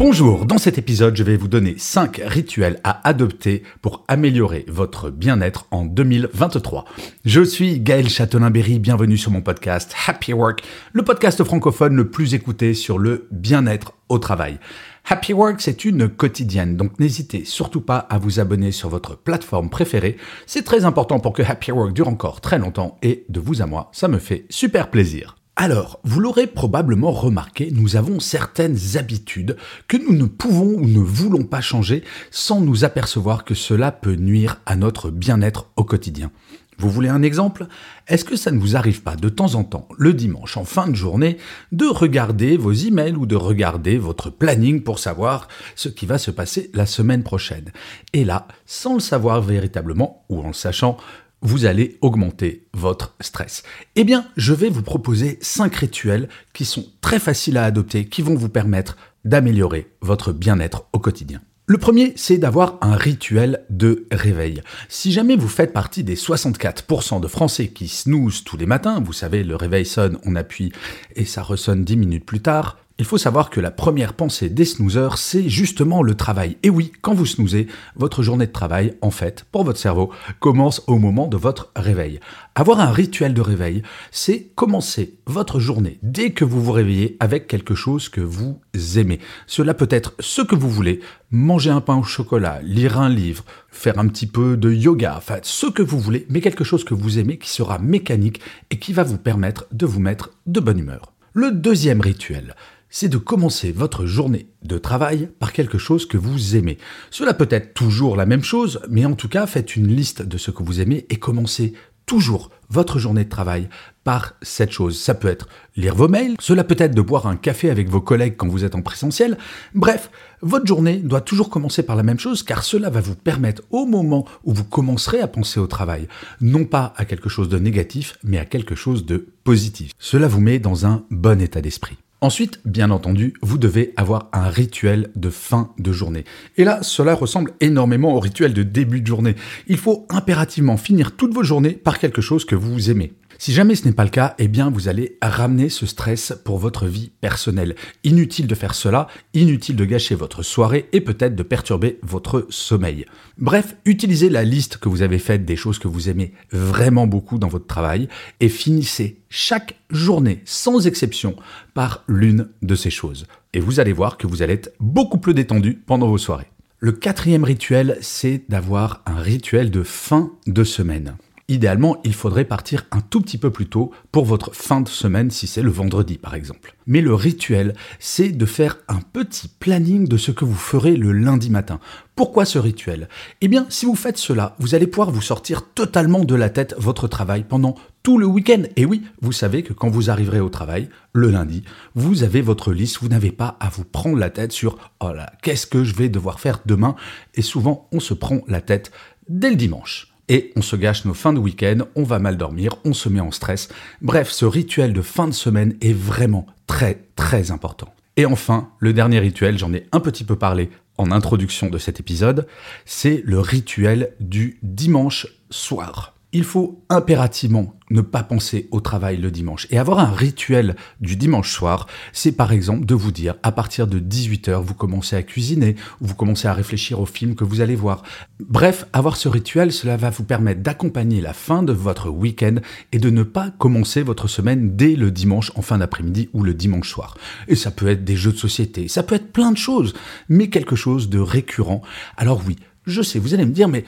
Bonjour, dans cet épisode, je vais vous donner 5 rituels à adopter pour améliorer votre bien-être en 2023. Je suis Gaël Châtelain-Berry, bienvenue sur mon podcast Happy Work, le podcast francophone le plus écouté sur le bien-être au travail. Happy Work, c'est une quotidienne, donc n'hésitez surtout pas à vous abonner sur votre plateforme préférée. C'est très important pour que Happy Work dure encore très longtemps et de vous à moi, ça me fait super plaisir. Alors, vous l'aurez probablement remarqué, nous avons certaines habitudes que nous ne pouvons ou ne voulons pas changer sans nous apercevoir que cela peut nuire à notre bien-être au quotidien. Vous voulez un exemple? Est-ce que ça ne vous arrive pas de temps en temps, le dimanche en fin de journée, de regarder vos emails ou de regarder votre planning pour savoir ce qui va se passer la semaine prochaine? Et là, sans le savoir véritablement, ou en le sachant, vous allez augmenter votre stress. Eh bien, je vais vous proposer 5 rituels qui sont très faciles à adopter, qui vont vous permettre d'améliorer votre bien-être au quotidien. Le premier, c'est d'avoir un rituel de réveil. Si jamais vous faites partie des 64% de Français qui snoozent tous les matins, vous savez, le réveil sonne, on appuie et ça ressonne 10 minutes plus tard, il faut savoir que la première pensée des snoozers, c'est justement le travail. Et oui, quand vous snoozez, votre journée de travail, en fait, pour votre cerveau, commence au moment de votre réveil. Avoir un rituel de réveil, c'est commencer votre journée dès que vous vous réveillez avec quelque chose que vous aimez. Cela peut être ce que vous voulez, manger un pain au chocolat, lire un livre, faire un petit peu de yoga, enfin ce que vous voulez, mais quelque chose que vous aimez qui sera mécanique et qui va vous permettre de vous mettre de bonne humeur. Le deuxième rituel, c'est de commencer votre journée de travail par quelque chose que vous aimez. Cela peut être toujours la même chose, mais en tout cas, faites une liste de ce que vous aimez et commencez toujours votre journée de travail par cette chose. Ça peut être lire vos mails, cela peut être de boire un café avec vos collègues quand vous êtes en présentiel. Bref, votre journée doit toujours commencer par la même chose car cela va vous permettre au moment où vous commencerez à penser au travail, non pas à quelque chose de négatif, mais à quelque chose de positif. Cela vous met dans un bon état d'esprit. Ensuite, bien entendu, vous devez avoir un rituel de fin de journée. Et là, cela ressemble énormément au rituel de début de journée. Il faut impérativement finir toute vos journées par quelque chose que vous aimez. Si jamais ce n'est pas le cas, eh bien vous allez ramener ce stress pour votre vie personnelle. Inutile de faire cela, inutile de gâcher votre soirée et peut-être de perturber votre sommeil. Bref, utilisez la liste que vous avez faite des choses que vous aimez vraiment beaucoup dans votre travail et finissez chaque journée, sans exception, par l'une de ces choses. Et vous allez voir que vous allez être beaucoup plus détendu pendant vos soirées. Le quatrième rituel, c'est d'avoir un rituel de fin de semaine idéalement, il faudrait partir un tout petit peu plus tôt pour votre fin de semaine si c'est le vendredi par exemple. Mais le rituel, c'est de faire un petit planning de ce que vous ferez le lundi matin. Pourquoi ce rituel? Eh bien, si vous faites cela, vous allez pouvoir vous sortir totalement de la tête votre travail pendant tout le week-end. Et oui, vous savez que quand vous arriverez au travail, le lundi, vous avez votre liste, vous n'avez pas à vous prendre la tête sur « Oh là, qu'est-ce que je vais devoir faire demain ?» Et souvent, on se prend la tête dès le dimanche et on se gâche nos fins de week-end, on va mal dormir, on se met en stress. Bref, ce rituel de fin de semaine est vraiment très très important. Et enfin, le dernier rituel, j'en ai un petit peu parlé en introduction de cet épisode, c'est le rituel du dimanche soir il faut impérativement ne pas penser au travail le dimanche. Et avoir un rituel du dimanche soir, c'est par exemple de vous dire, à partir de 18h, vous commencez à cuisiner, ou vous commencez à réfléchir au film que vous allez voir. Bref, avoir ce rituel, cela va vous permettre d'accompagner la fin de votre week-end et de ne pas commencer votre semaine dès le dimanche en fin d'après-midi ou le dimanche soir. Et ça peut être des jeux de société, ça peut être plein de choses, mais quelque chose de récurrent. Alors oui, je sais, vous allez me dire, mais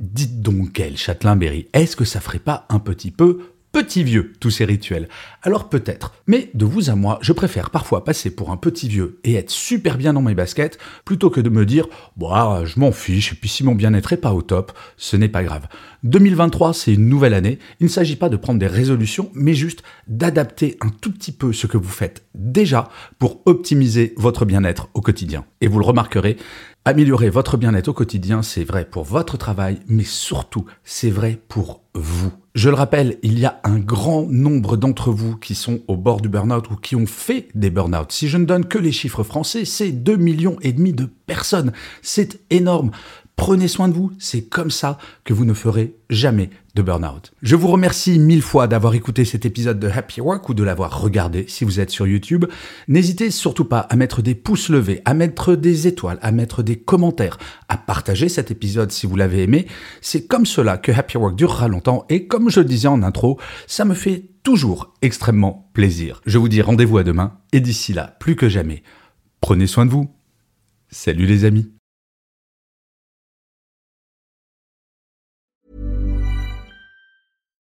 Dites donc, quel Châtelain-Berry, est-ce que ça ferait pas un petit peu petit vieux, tous ces rituels. Alors peut-être, mais de vous à moi, je préfère parfois passer pour un petit vieux et être super bien dans mes baskets, plutôt que de me dire, bah, je m'en fiche, et puis si mon bien-être est pas au top, ce n'est pas grave. 2023, c'est une nouvelle année, il ne s'agit pas de prendre des résolutions, mais juste d'adapter un tout petit peu ce que vous faites déjà pour optimiser votre bien-être au quotidien. Et vous le remarquerez, Améliorer votre bien-être au quotidien, c'est vrai pour votre travail, mais surtout, c'est vrai pour vous. Je le rappelle, il y a un grand nombre d'entre vous qui sont au bord du burn-out ou qui ont fait des burn-out. Si je ne donne que les chiffres français, c'est 2 millions et demi de personnes. C'est énorme. Prenez soin de vous, c'est comme ça que vous ne ferez jamais de burn-out. Je vous remercie mille fois d'avoir écouté cet épisode de Happy Work ou de l'avoir regardé si vous êtes sur YouTube. N'hésitez surtout pas à mettre des pouces levés, à mettre des étoiles, à mettre des commentaires, à partager cet épisode si vous l'avez aimé. C'est comme cela que Happy Work durera longtemps et comme je le disais en intro, ça me fait toujours extrêmement plaisir. Je vous dis rendez-vous à demain et d'ici là, plus que jamais, prenez soin de vous. Salut les amis.